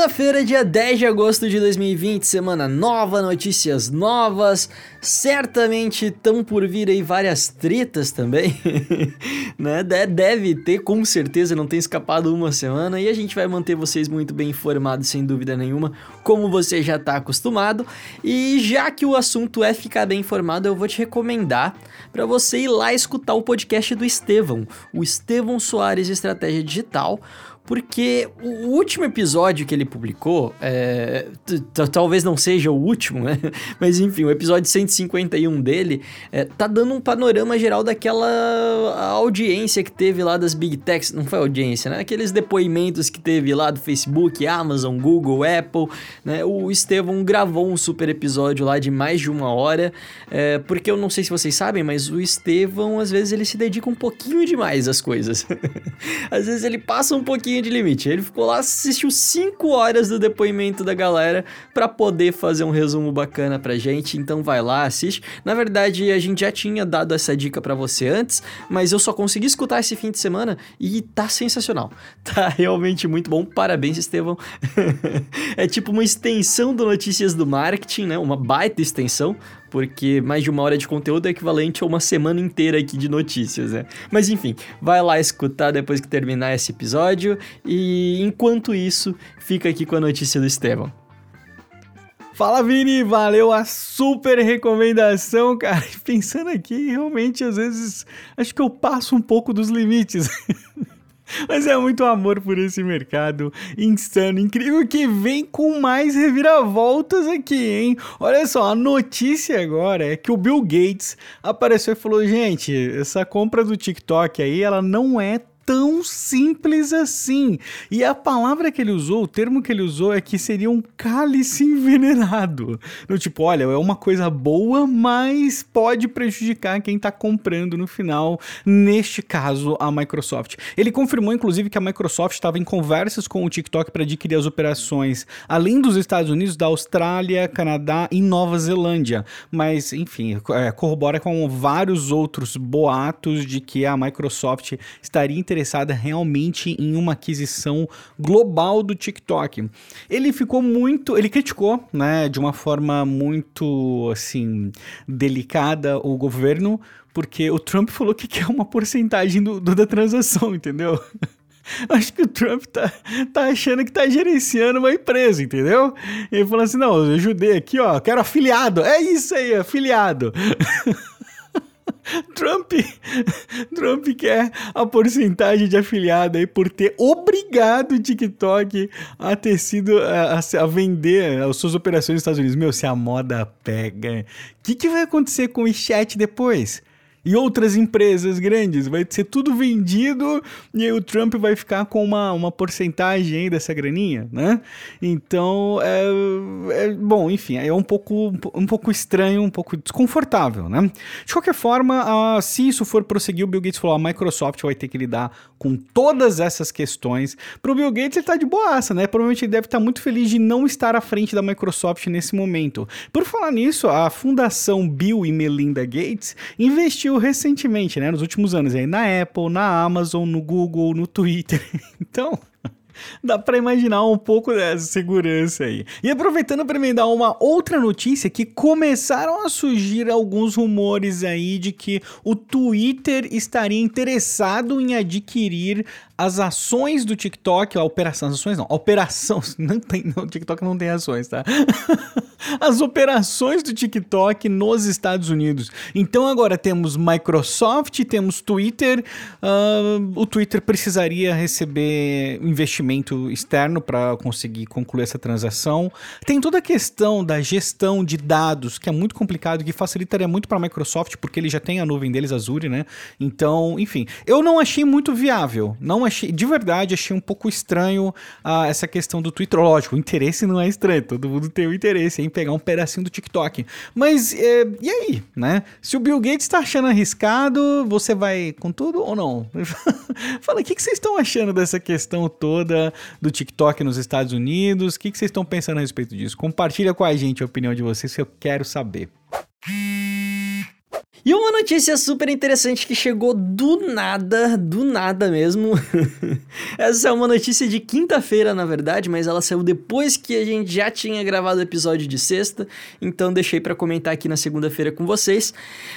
Segunda-feira, dia 10 de agosto de 2020, semana nova, notícias novas. Certamente estão por vir aí várias tretas também, né? Deve ter, com certeza, não tem escapado uma semana e a gente vai manter vocês muito bem informados, sem dúvida nenhuma, como você já está acostumado. E já que o assunto é ficar bem informado, eu vou te recomendar para você ir lá escutar o podcast do Estevão, o Estevão Soares Estratégia Digital porque o último episódio que ele publicou, é, talvez não seja o último, né? Mas enfim, o episódio 151 dele é, tá dando um panorama geral daquela audiência que teve lá das Big Techs, não foi audiência, né? Aqueles depoimentos que teve lá do Facebook, Amazon, Google, Apple, né? O Estevão gravou um super episódio lá de mais de uma hora, é, porque eu não sei se vocês sabem, mas o Estevão, às vezes, ele se dedica um pouquinho demais às coisas. às vezes ele passa um pouquinho de limite. Ele ficou lá, assistiu 5 horas do depoimento da galera para poder fazer um resumo bacana pra gente. Então vai lá, assiste. Na verdade, a gente já tinha dado essa dica para você antes, mas eu só consegui escutar esse fim de semana e tá sensacional. Tá realmente muito bom. Parabéns, Estevão. é tipo uma extensão do Notícias do Marketing, né? Uma baita extensão porque mais de uma hora de conteúdo é equivalente a uma semana inteira aqui de notícias, né? Mas enfim, vai lá escutar depois que terminar esse episódio e enquanto isso, fica aqui com a notícia do Estevão. Fala Vini, valeu a super recomendação, cara. Pensando aqui, realmente às vezes acho que eu passo um pouco dos limites. Mas é muito amor por esse mercado insano, incrível, que vem com mais reviravoltas aqui, hein? Olha só, a notícia agora é que o Bill Gates apareceu e falou: gente, essa compra do TikTok aí, ela não é tão simples assim. E a palavra que ele usou, o termo que ele usou é que seria um cálice envenenado. No tipo, olha, é uma coisa boa, mas pode prejudicar quem está comprando no final, neste caso, a Microsoft. Ele confirmou, inclusive, que a Microsoft estava em conversas com o TikTok para adquirir as operações, além dos Estados Unidos, da Austrália, Canadá e Nova Zelândia. Mas, enfim, é, corrobora com vários outros boatos de que a Microsoft estaria interessada interessada realmente em uma aquisição global do TikTok. Ele ficou muito, ele criticou, né, de uma forma muito assim delicada o governo, porque o Trump falou que quer uma porcentagem do, do da transação, entendeu? Acho que o Trump tá, tá achando que tá gerenciando uma empresa, entendeu? Ele falou assim: não, eu ajudei aqui, ó, quero afiliado. É isso aí, afiliado. Trump, Trump quer a porcentagem de afiliado aí por ter obrigado o TikTok a ter sido a, a, vender as suas operações nos Estados Unidos. Meu, se a moda pega, o que, que vai acontecer com o chat depois? E outras empresas grandes. Vai ser tudo vendido e aí o Trump vai ficar com uma, uma porcentagem aí dessa graninha, né? Então, é, é bom, enfim, é um pouco, um pouco estranho, um pouco desconfortável, né? De qualquer forma, uh, se isso for prosseguir, o Bill Gates falou, a Microsoft vai ter que lidar com todas essas questões. Pro Bill Gates, ele tá de boaça, né? Provavelmente ele deve estar muito feliz de não estar à frente da Microsoft nesse momento. Por falar nisso, a fundação Bill e Melinda Gates investiu recentemente, né, nos últimos anos, aí na Apple, na Amazon, no Google, no Twitter. Então, Dá para imaginar um pouco dessa segurança aí. E aproveitando para me dar uma outra notícia que começaram a surgir alguns rumores aí de que o Twitter estaria interessado em adquirir as ações do TikTok, a operação, as ações não, a operação, não tem, não, o TikTok não tem ações, tá? as operações do TikTok nos Estados Unidos. Então agora temos Microsoft, temos Twitter, uh, o Twitter precisaria receber investimento externo para conseguir concluir essa transação. Tem toda a questão da gestão de dados, que é muito complicado, que facilitaria muito para a Microsoft, porque ele já tem a nuvem deles, Azure, né? Então, enfim, eu não achei muito viável, não achei, de verdade, achei um pouco estranho uh, essa questão do Twitter. Lógico, o interesse não é estranho, todo mundo tem o interesse em pegar um pedacinho do TikTok. Mas, é, e aí, né? Se o Bill Gates tá achando arriscado, você vai com tudo ou não? Fala, o que, que vocês estão achando dessa questão toda do TikTok nos Estados Unidos? O que, que vocês estão pensando a respeito disso? Compartilha com a gente a opinião de vocês que eu quero saber. Uma notícia super interessante que chegou do nada, do nada mesmo. Essa é uma notícia de quinta-feira, na verdade, mas ela saiu depois que a gente já tinha gravado o episódio de sexta, então deixei para comentar aqui na segunda-feira com vocês.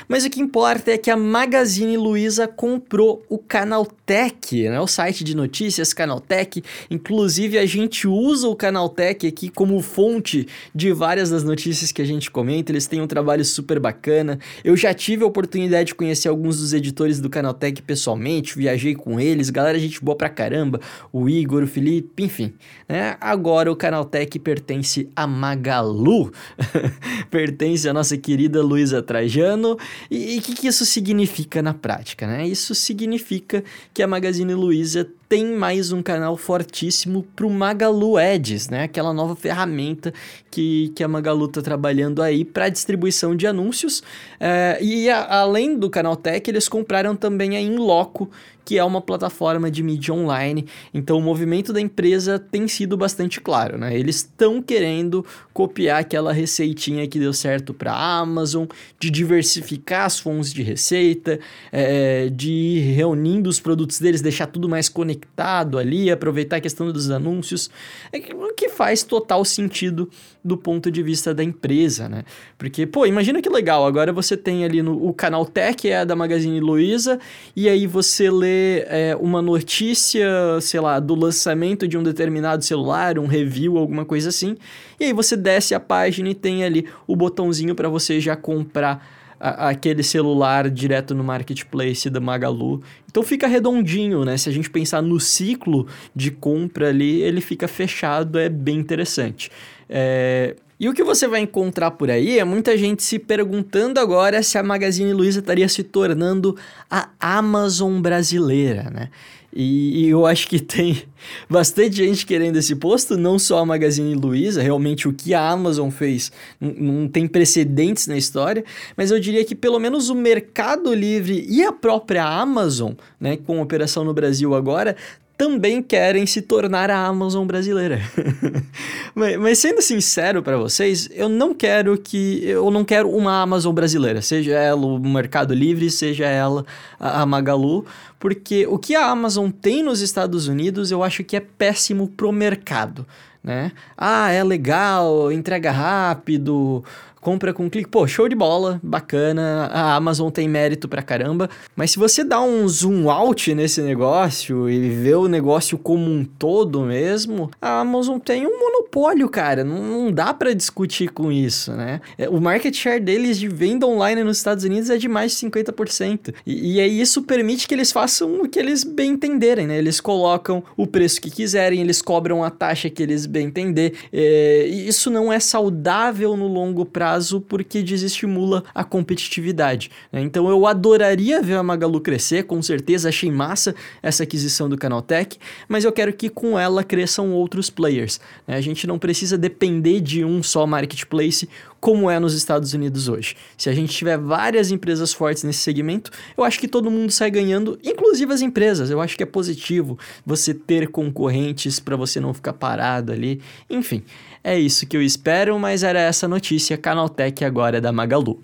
Mas o que importa é que a Magazine Luiza comprou o Canaltech, né? O site de notícias Canaltech. Inclusive a gente usa o Canaltech aqui como fonte de várias das notícias que a gente comenta. Eles têm um trabalho super bacana. Eu já tive a oportunidade de conhecer alguns dos editores do Canaltech pessoalmente, viajei com eles, galera, gente boa pra caramba, o Igor, o Felipe, enfim. Né? Agora o Canaltech pertence a Magalu, pertence à nossa querida Luísa Trajano. E o que, que isso significa na prática? Né? Isso significa que a Magazine Luiza tem mais um canal fortíssimo para o Magalu Ads, né? Aquela nova ferramenta que, que a Magalu está trabalhando aí para distribuição de anúncios. É, e a, além do Canal Tech, eles compraram também a Inloco, que é uma plataforma de mídia online. Então o movimento da empresa tem sido bastante claro, né? Eles estão querendo copiar aquela receitinha que deu certo para a Amazon, de diversificar as fontes de receita, é, de ir reunindo os produtos deles, deixar tudo mais conectado ali, aproveitar a questão dos anúncios, é o que faz total sentido do ponto de vista da empresa, né? Porque, pô, imagina que legal, agora você tem ali no o canal Tech, é da Magazine Luiza, e aí você lê é, uma notícia, sei lá, do lançamento de um determinado celular, um review, alguma coisa assim. E aí você desce a página e tem ali o botãozinho para você já comprar a, aquele celular direto no marketplace da Magalu. Então fica redondinho, né? Se a gente pensar no ciclo de compra ali, ele fica fechado, é bem interessante. É, e o que você vai encontrar por aí é muita gente se perguntando agora se a Magazine Luiza estaria se tornando a Amazon brasileira, né? E, e, eu acho que tem bastante gente querendo esse posto, não só a Magazine Luiza, realmente o que a Amazon fez não tem precedentes na história, mas eu diria que pelo menos o Mercado Livre e a própria Amazon, né, com operação no Brasil agora, também querem se tornar a Amazon brasileira. mas, mas, sendo sincero para vocês, eu não quero que eu não quero uma Amazon brasileira, seja ela o Mercado Livre, seja ela a, Magalu, porque o que a Amazon tem nos Estados Unidos, eu acho que é péssimo pro mercado, né? Ah, é legal, entrega rápido, compra com clique. Pô, show de bola, bacana. A Amazon tem mérito pra caramba. Mas se você dá um zoom out nesse negócio e vê o negócio como um todo mesmo, a Amazon tem um monopólio, cara. Não, não dá para discutir com isso, né? É, o market share deles de venda online nos Estados Unidos é de mais de 50%. E, e aí isso permite que eles façam o que eles bem entenderem, né? Eles colocam o preço que quiserem, eles cobram a taxa que eles bem entender. É, isso não é saudável no longo prazo porque desestimula a competitividade. Né? Então eu adoraria ver a Magalu crescer, com certeza achei massa essa aquisição do Canaltech, mas eu quero que com ela cresçam outros players. Né? A gente não precisa depender de um só marketplace como é nos Estados Unidos hoje. Se a gente tiver várias empresas fortes nesse segmento, eu acho que todo mundo sai ganhando, inclusive as empresas. Eu acho que é positivo você ter concorrentes para você não ficar parado ali. Enfim, é isso que eu espero, mas era essa notícia. Canaltech agora é da Magalu.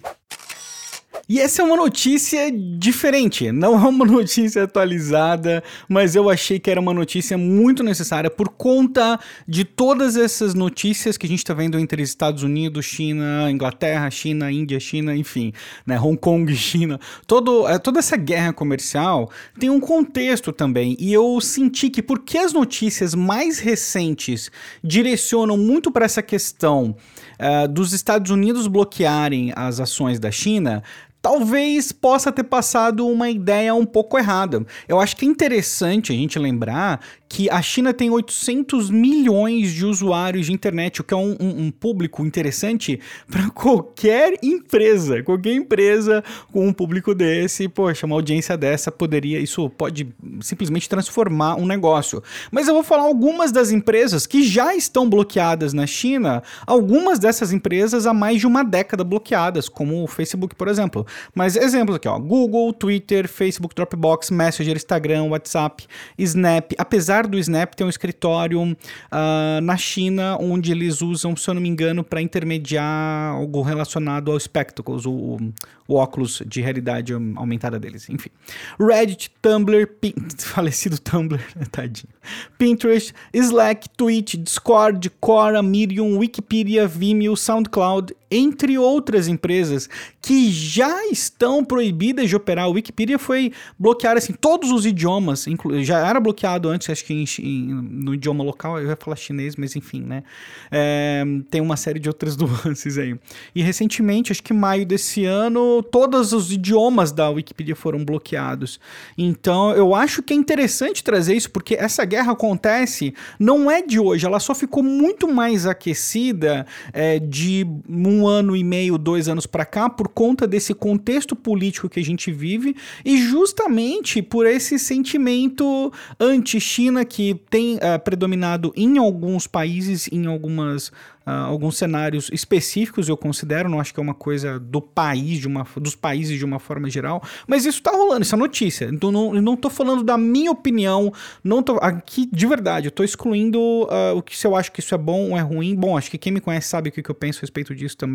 E essa é uma notícia diferente, não é uma notícia atualizada, mas eu achei que era uma notícia muito necessária por conta de todas essas notícias que a gente está vendo entre Estados Unidos, China, Inglaterra, China, Índia, China, enfim, né, Hong Kong, China. Todo, é, toda essa guerra comercial tem um contexto também, e eu senti que porque as notícias mais recentes direcionam muito para essa questão uh, dos Estados Unidos bloquearem as ações da China, talvez possa ter passado uma ideia um pouco errada. Eu acho que é interessante a gente lembrar que a China tem 800 milhões de usuários de internet, o que é um, um, um público interessante para qualquer empresa. Qualquer empresa com um público desse, poxa, uma audiência dessa poderia, isso pode simplesmente transformar um negócio. Mas eu vou falar algumas das empresas que já estão bloqueadas na China, algumas dessas empresas há mais de uma década bloqueadas, como o Facebook, por exemplo. Mas exemplos aqui, ó, Google, Twitter, Facebook, Dropbox, Messenger, Instagram, WhatsApp, Snap. Apesar do Snap ter um escritório uh, na China, onde eles usam, se eu não me engano, para intermediar algo relacionado ao Spectacles, o, o óculos de realidade aumentada deles. Enfim. Reddit, Tumblr, Pin... falecido Tumblr, tadinho. Pinterest, Slack, Twitch, Discord, Quora, Medium, Wikipedia, Vimeo, SoundCloud, entre outras empresas que já estão proibidas de operar. A Wikipedia foi bloquear assim todos os idiomas, já era bloqueado antes, acho que em, em, no idioma local, eu ia falar chinês, mas enfim, né? É, tem uma série de outras nuances aí. E recentemente, acho que maio desse ano, todos os idiomas da Wikipedia foram bloqueados. Então, eu acho que é interessante trazer isso, porque essa guerra acontece, não é de hoje, ela só ficou muito mais aquecida é, de um ano e meio, dois anos para cá, por conta desse contexto político que a gente vive e justamente por esse sentimento anti-China que tem uh, predominado em alguns países, em algumas Uh, alguns cenários específicos eu considero, não acho que é uma coisa do país, de uma, dos países de uma forma geral, mas isso tá rolando, isso é notícia. Então não, não tô falando da minha opinião, não tô aqui de verdade, eu tô excluindo uh, o que se eu acho que isso é bom ou é ruim. Bom, acho que quem me conhece sabe o que, que eu penso a respeito disso também,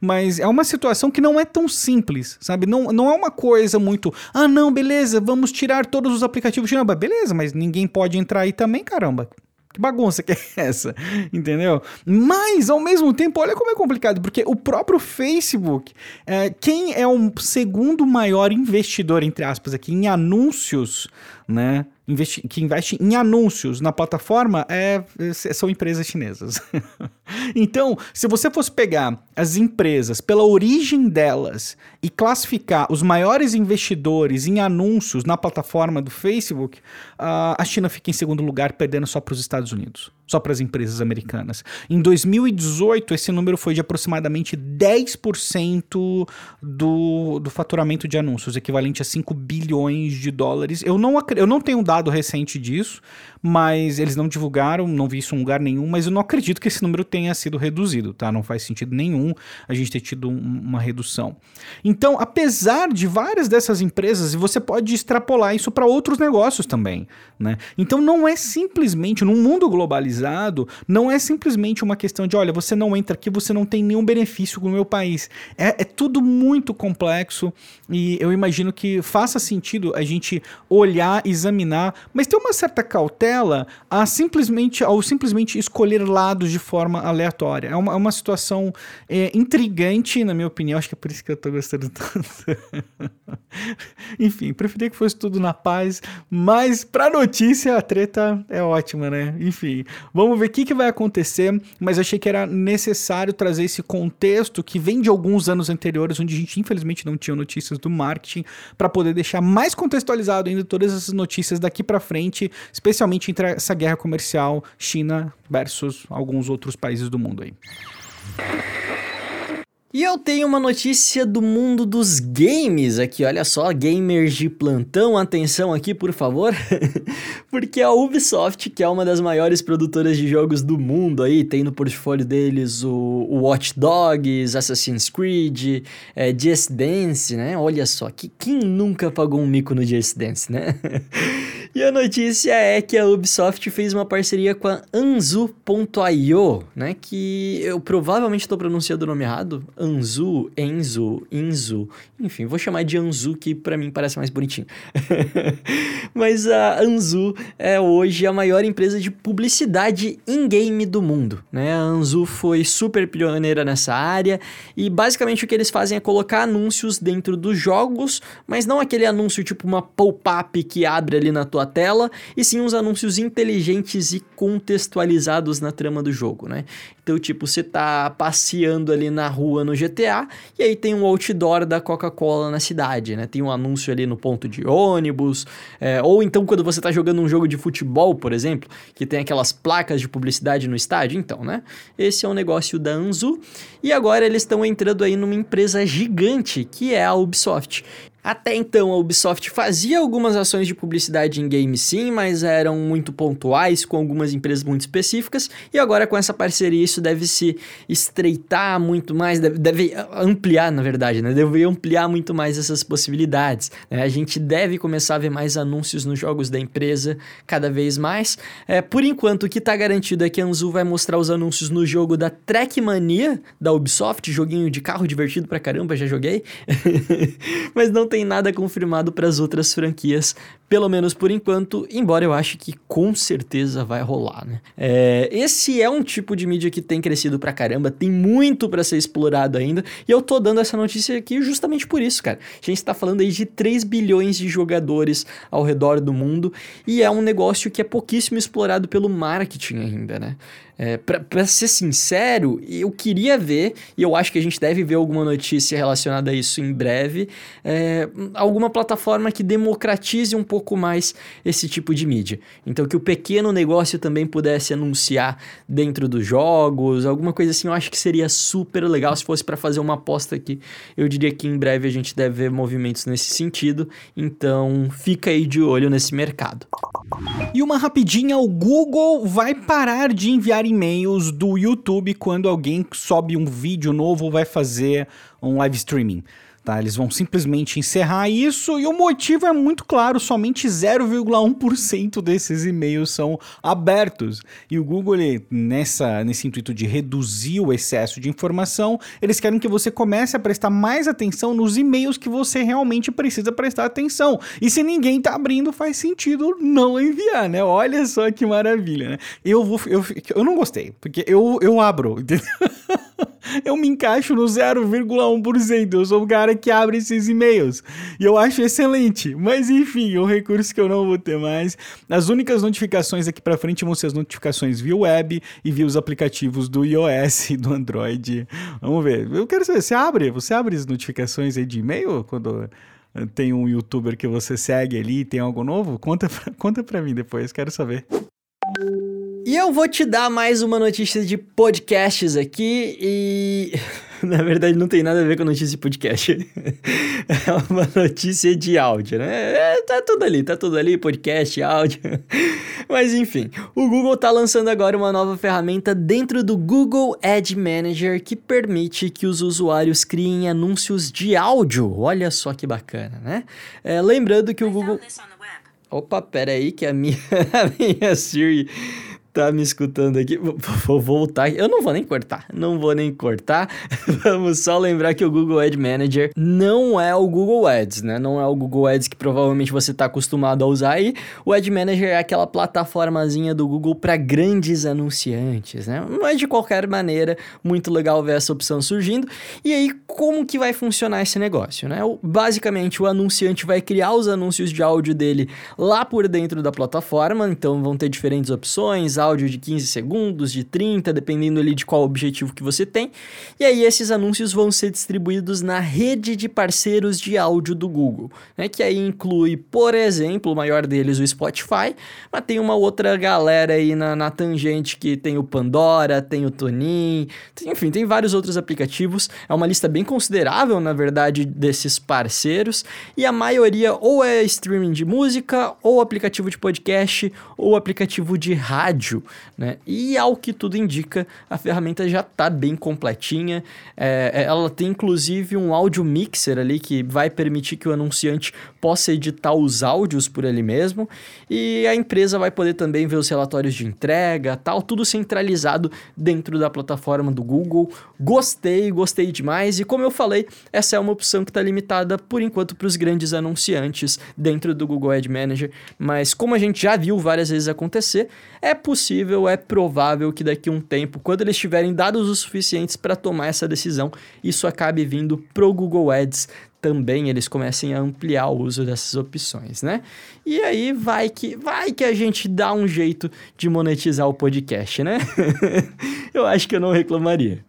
mas é uma situação que não é tão simples, sabe? Não, não é uma coisa muito, ah, não, beleza, vamos tirar todos os aplicativos de Beleza, mas ninguém pode entrar aí também, caramba. Que bagunça que é essa? Entendeu? Mas, ao mesmo tempo, olha como é complicado, porque o próprio Facebook, é, quem é o segundo maior investidor, entre aspas, aqui, em anúncios, né? Investi que investe em anúncios na plataforma é, é são empresas chinesas. então, se você fosse pegar as empresas pela origem delas e classificar os maiores investidores em anúncios na plataforma do Facebook, uh, a China fica em segundo lugar, perdendo só para os Estados Unidos só para as empresas americanas. Em 2018, esse número foi de aproximadamente 10% do, do faturamento de anúncios, equivalente a 5 bilhões de dólares. Eu não, eu não tenho um dado recente disso, mas eles não divulgaram, não vi isso em lugar nenhum, mas eu não acredito que esse número tenha sido reduzido, tá? Não faz sentido nenhum a gente ter tido um, uma redução. Então, apesar de várias dessas empresas, você pode extrapolar isso para outros negócios também, né? Então, não é simplesmente, num mundo globalizado, não é simplesmente uma questão de, olha, você não entra aqui, você não tem nenhum benefício no meu país. É, é tudo muito complexo e eu imagino que faça sentido a gente olhar, examinar, mas ter uma certa cautela a simplesmente, ao simplesmente escolher lados de forma aleatória. É uma, é uma situação é, intrigante, na minha opinião. Acho que é por isso que eu tô gostando tanto. Enfim, preferia que fosse tudo na paz, mas pra notícia a treta é ótima, né? Enfim, vamos ver o que, que vai acontecer, mas achei que era necessário trazer esse contexto que vem de alguns anos anteriores, onde a gente infelizmente não tinha notícias do marketing, para poder deixar mais contextualizado ainda todas essas notícias daqui para frente, especialmente entre essa guerra comercial China versus alguns outros países do mundo aí. E eu tenho uma notícia do mundo dos games aqui, olha só, gamers de plantão, atenção aqui por favor, porque a Ubisoft, que é uma das maiores produtoras de jogos do mundo aí, tem no portfólio deles o, o Watch Dogs, Assassin's Creed, é, Just Dance, né, olha só, que, quem nunca pagou um mico no Just Dance, né? E a notícia é que a Ubisoft fez uma parceria com a Anzu.io, né? Que eu provavelmente estou pronunciando o nome errado. Anzu, Enzo, Inzu. Enfim, vou chamar de Anzu, que para mim parece mais bonitinho. Mas a Anzu é hoje a maior empresa de publicidade in-game do mundo, né? A Anzu foi super pioneira nessa área e basicamente o que eles fazem é colocar anúncios dentro dos jogos, mas não aquele anúncio tipo uma pop-up que abre ali na tua pela tela, e sim uns anúncios inteligentes e contextualizados na trama do jogo, né? Então, tipo, você tá passeando ali na rua no GTA e aí tem um outdoor da Coca-Cola na cidade, né? Tem um anúncio ali no ponto de ônibus, é, ou então quando você tá jogando um jogo de futebol, por exemplo, que tem aquelas placas de publicidade no estádio, então, né? Esse é um negócio da Anzu e agora eles estão entrando aí numa empresa gigante que é a Ubisoft. Até então, a Ubisoft fazia algumas ações de publicidade em games sim, mas eram muito pontuais com algumas empresas muito específicas. E agora, com essa parceria, isso deve se estreitar muito mais, deve, deve ampliar, na verdade, né? Deve ampliar muito mais essas possibilidades. Né? A gente deve começar a ver mais anúncios nos jogos da empresa cada vez mais. É, por enquanto, o que está garantido é que a Anzu vai mostrar os anúncios no jogo da Trackmania da Ubisoft, joguinho de carro divertido pra caramba, já joguei. mas não tem nada confirmado para as outras franquias, pelo menos por enquanto, embora eu ache que com certeza vai rolar, né? É, esse é um tipo de mídia que tem crescido pra caramba, tem muito para ser explorado ainda, e eu tô dando essa notícia aqui justamente por isso, cara. A gente tá falando aí de 3 bilhões de jogadores ao redor do mundo, e é um negócio que é pouquíssimo explorado pelo marketing ainda, né? É, para ser sincero, eu queria ver, e eu acho que a gente deve ver alguma notícia relacionada a isso em breve, é, alguma plataforma que democratize um pouco mais esse tipo de mídia. Então, que o pequeno negócio também pudesse anunciar dentro dos jogos, alguma coisa assim, eu acho que seria super legal se fosse para fazer uma aposta aqui. Eu diria que em breve a gente deve ver movimentos nesse sentido, então fica aí de olho nesse mercado. E uma rapidinha, o Google vai parar de enviar e-mails do YouTube quando alguém sobe um vídeo novo ou vai fazer um live streaming. Tá, eles vão simplesmente encerrar isso e o motivo é muito claro, somente 0,1% desses e-mails são abertos. E o Google, ele, nessa, nesse intuito de reduzir o excesso de informação, eles querem que você comece a prestar mais atenção nos e-mails que você realmente precisa prestar atenção. E se ninguém tá abrindo, faz sentido não enviar, né? Olha só que maravilha, né? Eu vou eu, eu não gostei, porque eu, eu abro, entendeu? eu me encaixo no 0,1%. Eu sou o cara que abre esses e-mails. E eu acho excelente. Mas enfim, é um recurso que eu não vou ter mais. As únicas notificações aqui para frente vão ser as notificações via web e via os aplicativos do iOS e do Android. Vamos ver. Eu quero saber, você abre? Você abre as notificações aí de e-mail quando tem um youtuber que você segue ali tem algo novo? Conta pra, conta pra mim depois, quero saber. E eu vou te dar mais uma notícia de podcasts aqui e. Na verdade, não tem nada a ver com notícia de podcast. é uma notícia de áudio, né? É, tá tudo ali, tá tudo ali, podcast, áudio. Mas enfim, o Google tá lançando agora uma nova ferramenta dentro do Google Ad Manager que permite que os usuários criem anúncios de áudio. Olha só que bacana, né? É, lembrando que o Google. Opa, pera aí que a minha, a minha Siri tá me escutando aqui, vou voltar. Eu não vou nem cortar, não vou nem cortar. Vamos só lembrar que o Google Ad Manager não é o Google Ads, né? Não é o Google Ads que provavelmente você está acostumado a usar aí. O Ad Manager é aquela plataformazinha do Google para grandes anunciantes, né? Mas de qualquer maneira, muito legal ver essa opção surgindo. E aí, como que vai funcionar esse negócio, né? Basicamente, o anunciante vai criar os anúncios de áudio dele lá por dentro da plataforma, então vão ter diferentes opções, áudio de 15 segundos, de 30, dependendo ali de qual objetivo que você tem. E aí esses anúncios vão ser distribuídos na rede de parceiros de áudio do Google, né? Que aí inclui, por exemplo, o maior deles, o Spotify, mas tem uma outra galera aí na, na tangente que tem o Pandora, tem o Tonin, tem, enfim, tem vários outros aplicativos. É uma lista bem considerável, na verdade, desses parceiros. E a maioria ou é streaming de música, ou aplicativo de podcast, ou aplicativo de rádio áudio, né? E ao que tudo indica, a ferramenta já está bem completinha. É, é, ela tem inclusive um áudio mixer ali que vai permitir que o anunciante possa editar os áudios por ele mesmo. E a empresa vai poder também ver os relatórios de entrega, tal, tudo centralizado dentro da plataforma do Google. Gostei, gostei demais. E como eu falei, essa é uma opção que está limitada por enquanto para os grandes anunciantes dentro do Google Ad Manager. Mas como a gente já viu várias vezes acontecer, é possível possível, é provável que daqui a um tempo, quando eles tiverem dados o suficientes para tomar essa decisão, isso acabe vindo pro Google Ads também eles comecem a ampliar o uso dessas opções, né? E aí vai que vai que a gente dá um jeito de monetizar o podcast, né? eu acho que eu não reclamaria.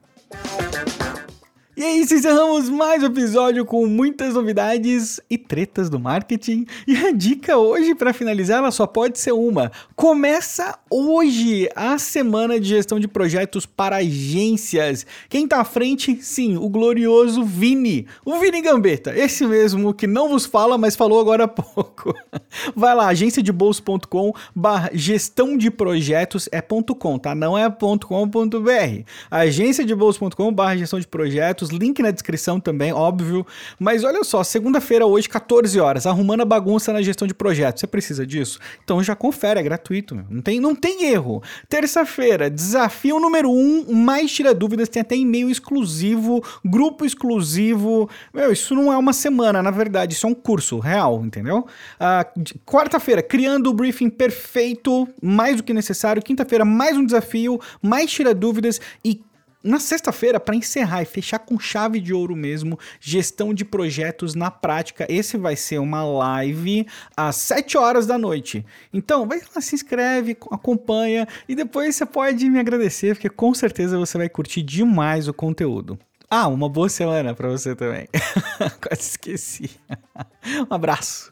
E é isso, encerramos mais um episódio com muitas novidades e tretas do marketing. E a dica hoje, para finalizar, ela só pode ser uma. Começa hoje a semana de gestão de projetos para agências. Quem tá à frente? Sim, o glorioso Vini. O Vini Gambetta, esse mesmo que não vos fala, mas falou agora há pouco. Vai lá, agenciadebolso.com barra gestão de projetos é ponto .com, tá? Não é ponto .com.br. agenciadebolso.com barra gestão de projetos link na descrição também, óbvio. Mas olha só, segunda-feira hoje, 14 horas, arrumando a bagunça na gestão de projetos. Você precisa disso? Então já confere, é gratuito. Não tem, não tem erro. Terça-feira, desafio número 1, um, mais tira dúvidas, tem até e-mail exclusivo, grupo exclusivo. Meu, isso não é uma semana, na verdade, isso é um curso real, entendeu? Uh, Quarta-feira, criando o briefing perfeito, mais do que necessário. Quinta-feira, mais um desafio, mais tira dúvidas e na sexta-feira, para encerrar e fechar com chave de ouro mesmo, gestão de projetos na prática. Esse vai ser uma live às 7 horas da noite. Então, vai lá, se inscreve, acompanha e depois você pode me agradecer, porque com certeza você vai curtir demais o conteúdo. Ah, uma boa semana para você também. Quase esqueci. um abraço.